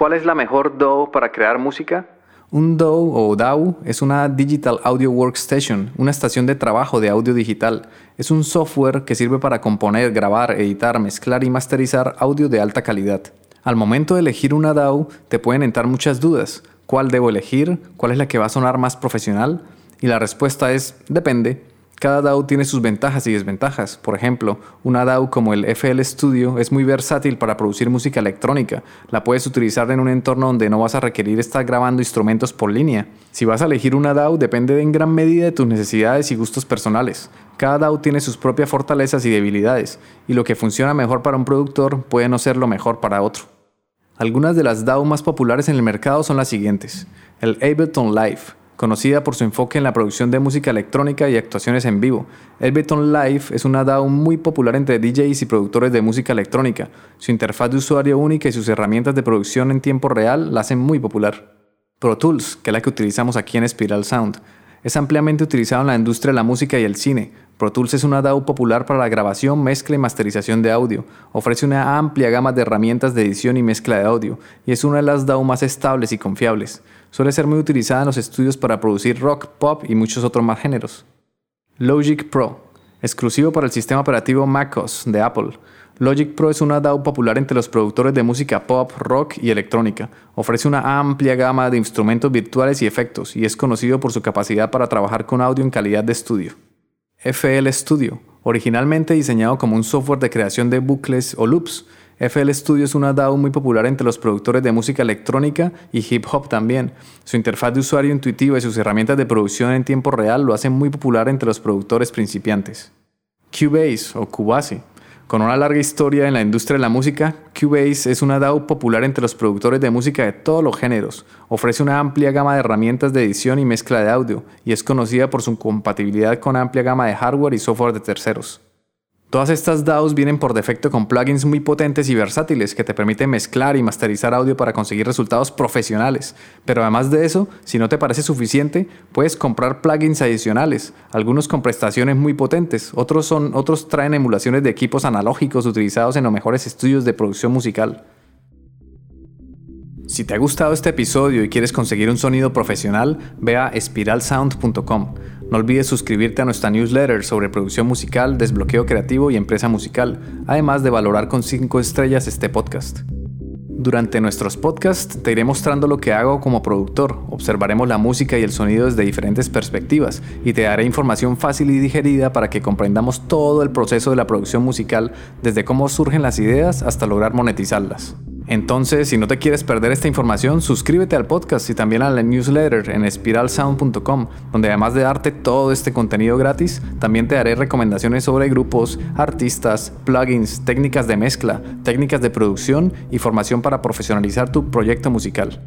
¿Cuál es la mejor DAW para crear música? Un DAW o DAW es una Digital Audio Workstation, una estación de trabajo de audio digital. Es un software que sirve para componer, grabar, editar, mezclar y masterizar audio de alta calidad. Al momento de elegir una DAW te pueden entrar muchas dudas. ¿Cuál debo elegir? ¿Cuál es la que va a sonar más profesional? Y la respuesta es depende. Cada DAW tiene sus ventajas y desventajas. Por ejemplo, una DAW como el FL Studio es muy versátil para producir música electrónica. La puedes utilizar en un entorno donde no vas a requerir estar grabando instrumentos por línea. Si vas a elegir una DAW depende en gran medida de tus necesidades y gustos personales. Cada DAW tiene sus propias fortalezas y debilidades, y lo que funciona mejor para un productor puede no ser lo mejor para otro. Algunas de las DAW más populares en el mercado son las siguientes. El Ableton Live, conocida por su enfoque en la producción de música electrónica y actuaciones en vivo. Ableton Live es una DAW muy popular entre DJs y productores de música electrónica. Su interfaz de usuario única y sus herramientas de producción en tiempo real la hacen muy popular. Pro Tools, que es la que utilizamos aquí en Spiral Sound, es ampliamente utilizado en la industria de la música y el cine. Pro Tools es una DAW popular para la grabación, mezcla y masterización de audio. Ofrece una amplia gama de herramientas de edición y mezcla de audio, y es una de las DAW más estables y confiables. Suele ser muy utilizada en los estudios para producir rock, pop y muchos otros más géneros. Logic Pro, exclusivo para el sistema operativo MacOS de Apple. Logic Pro es una DAW popular entre los productores de música pop, rock y electrónica. Ofrece una amplia gama de instrumentos virtuales y efectos y es conocido por su capacidad para trabajar con audio en calidad de estudio. FL Studio, originalmente diseñado como un software de creación de bucles o loops, FL Studio es una DAW muy popular entre los productores de música electrónica y hip hop también. Su interfaz de usuario intuitiva y sus herramientas de producción en tiempo real lo hacen muy popular entre los productores principiantes. Cubase o Cubase. Con una larga historia en la industria de la música, Cubase es una DAW popular entre los productores de música de todos los géneros. Ofrece una amplia gama de herramientas de edición y mezcla de audio y es conocida por su compatibilidad con amplia gama de hardware y software de terceros. Todas estas DAWs vienen por defecto con plugins muy potentes y versátiles que te permiten mezclar y masterizar audio para conseguir resultados profesionales. Pero además de eso, si no te parece suficiente, puedes comprar plugins adicionales, algunos con prestaciones muy potentes, otros, son, otros traen emulaciones de equipos analógicos utilizados en los mejores estudios de producción musical. Si te ha gustado este episodio y quieres conseguir un sonido profesional, ve a spiralsound.com. No olvides suscribirte a nuestra newsletter sobre producción musical, desbloqueo creativo y empresa musical, además de valorar con 5 estrellas este podcast. Durante nuestros podcasts te iré mostrando lo que hago como productor, observaremos la música y el sonido desde diferentes perspectivas y te daré información fácil y digerida para que comprendamos todo el proceso de la producción musical, desde cómo surgen las ideas hasta lograr monetizarlas. Entonces, si no te quieres perder esta información, suscríbete al podcast y también a la newsletter en spiralsound.com, donde además de darte todo este contenido gratis, también te daré recomendaciones sobre grupos, artistas, plugins, técnicas de mezcla, técnicas de producción y formación para profesionalizar tu proyecto musical.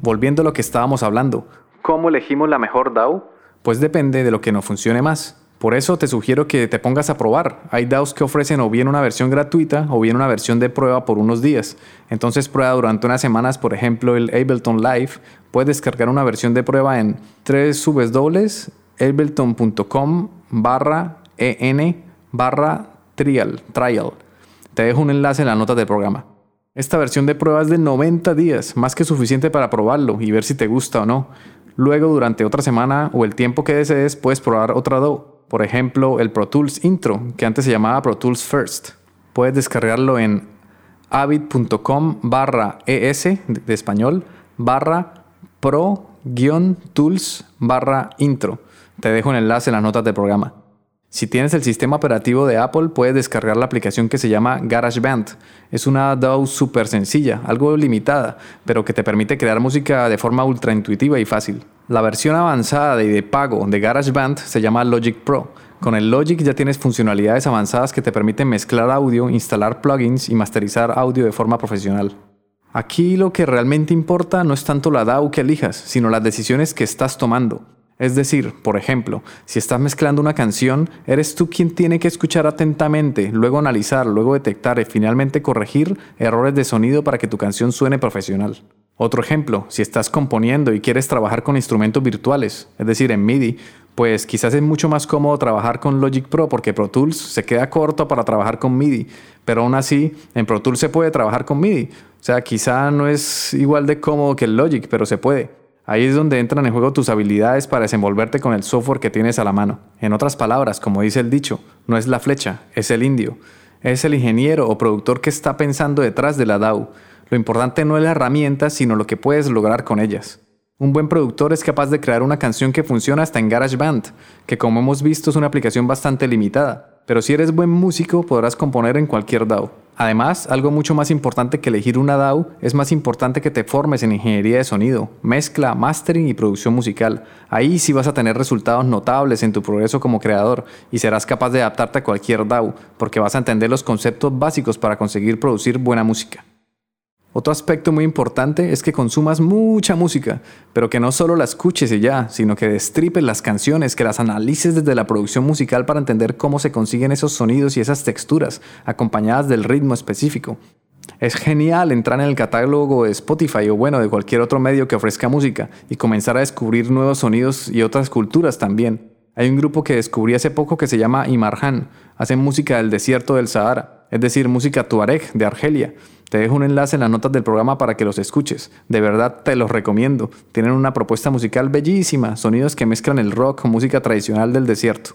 Volviendo a lo que estábamos hablando, ¿cómo elegimos la mejor DAW? Pues depende de lo que nos funcione más. Por eso te sugiero que te pongas a probar. Hay DAOs que ofrecen o bien una versión gratuita o bien una versión de prueba por unos días. Entonces prueba durante unas semanas, por ejemplo, el Ableton Live. Puedes descargar una versión de prueba en www.ableton.com barra en barra trial, trial. Te dejo un enlace en la nota del programa. Esta versión de prueba es de 90 días, más que suficiente para probarlo y ver si te gusta o no. Luego, durante otra semana o el tiempo que desees, puedes probar otra DAW. Por ejemplo, el Pro Tools Intro, que antes se llamaba Pro Tools First. Puedes descargarlo en avid.com barra es de español barra pro-tools barra intro. Te dejo el enlace en las notas del programa. Si tienes el sistema operativo de Apple, puedes descargar la aplicación que se llama GarageBand. Es una DAW súper sencilla, algo limitada, pero que te permite crear música de forma ultra intuitiva y fácil. La versión avanzada y de pago de GarageBand se llama Logic Pro. Con el Logic ya tienes funcionalidades avanzadas que te permiten mezclar audio, instalar plugins y masterizar audio de forma profesional. Aquí lo que realmente importa no es tanto la DAW que elijas, sino las decisiones que estás tomando. Es decir, por ejemplo, si estás mezclando una canción, eres tú quien tiene que escuchar atentamente, luego analizar, luego detectar y finalmente corregir errores de sonido para que tu canción suene profesional. Otro ejemplo, si estás componiendo y quieres trabajar con instrumentos virtuales, es decir, en MIDI, pues quizás es mucho más cómodo trabajar con Logic Pro porque Pro Tools se queda corto para trabajar con MIDI, pero aún así en Pro Tools se puede trabajar con MIDI. O sea, quizá no es igual de cómodo que el Logic, pero se puede. Ahí es donde entran en juego tus habilidades para desenvolverte con el software que tienes a la mano. En otras palabras, como dice el dicho, no es la flecha, es el indio. Es el ingeniero o productor que está pensando detrás de la DAW. Lo importante no es la herramienta, sino lo que puedes lograr con ellas. Un buen productor es capaz de crear una canción que funciona hasta en GarageBand, que como hemos visto es una aplicación bastante limitada, pero si eres buen músico podrás componer en cualquier DAW. Además, algo mucho más importante que elegir una DAW es más importante que te formes en ingeniería de sonido, mezcla, mastering y producción musical. Ahí sí vas a tener resultados notables en tu progreso como creador y serás capaz de adaptarte a cualquier DAW, porque vas a entender los conceptos básicos para conseguir producir buena música. Otro aspecto muy importante es que consumas mucha música, pero que no solo la escuches y ya, sino que destripes las canciones, que las analices desde la producción musical para entender cómo se consiguen esos sonidos y esas texturas, acompañadas del ritmo específico. Es genial entrar en el catálogo de Spotify o bueno, de cualquier otro medio que ofrezca música y comenzar a descubrir nuevos sonidos y otras culturas también. Hay un grupo que descubrí hace poco que se llama Imarhan, hacen música del desierto del Sahara, es decir, música tuareg de Argelia. Te dejo un enlace en las notas del programa para que los escuches. De verdad te los recomiendo. Tienen una propuesta musical bellísima, sonidos que mezclan el rock con música tradicional del desierto.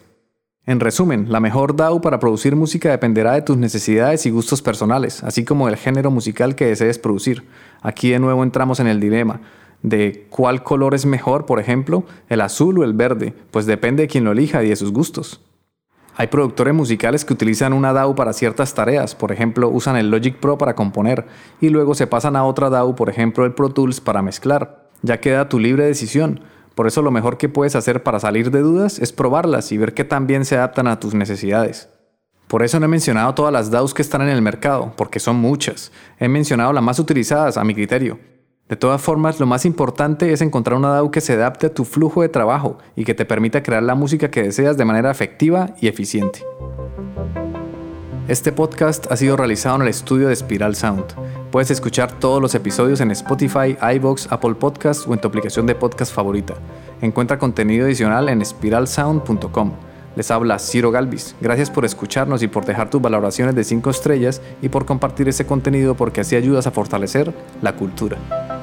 En resumen, la mejor DAW para producir música dependerá de tus necesidades y gustos personales, así como del género musical que desees producir. Aquí de nuevo entramos en el dilema de cuál color es mejor, por ejemplo, el azul o el verde, pues depende de quien lo elija y de sus gustos. Hay productores musicales que utilizan una DAW para ciertas tareas, por ejemplo, usan el Logic Pro para componer y luego se pasan a otra DAW, por ejemplo, el Pro Tools para mezclar. Ya queda tu libre decisión. Por eso lo mejor que puedes hacer para salir de dudas es probarlas y ver qué tan bien se adaptan a tus necesidades. Por eso no he mencionado todas las DAWs que están en el mercado, porque son muchas. He mencionado las más utilizadas a mi criterio. De todas formas, lo más importante es encontrar una DAW que se adapte a tu flujo de trabajo y que te permita crear la música que deseas de manera efectiva y eficiente. Este podcast ha sido realizado en el estudio de Spiral Sound. Puedes escuchar todos los episodios en Spotify, iBox, Apple Podcasts o en tu aplicación de podcast favorita. Encuentra contenido adicional en spiralsound.com. Les habla Ciro Galvis. Gracias por escucharnos y por dejar tus valoraciones de 5 estrellas y por compartir ese contenido porque así ayudas a fortalecer la cultura.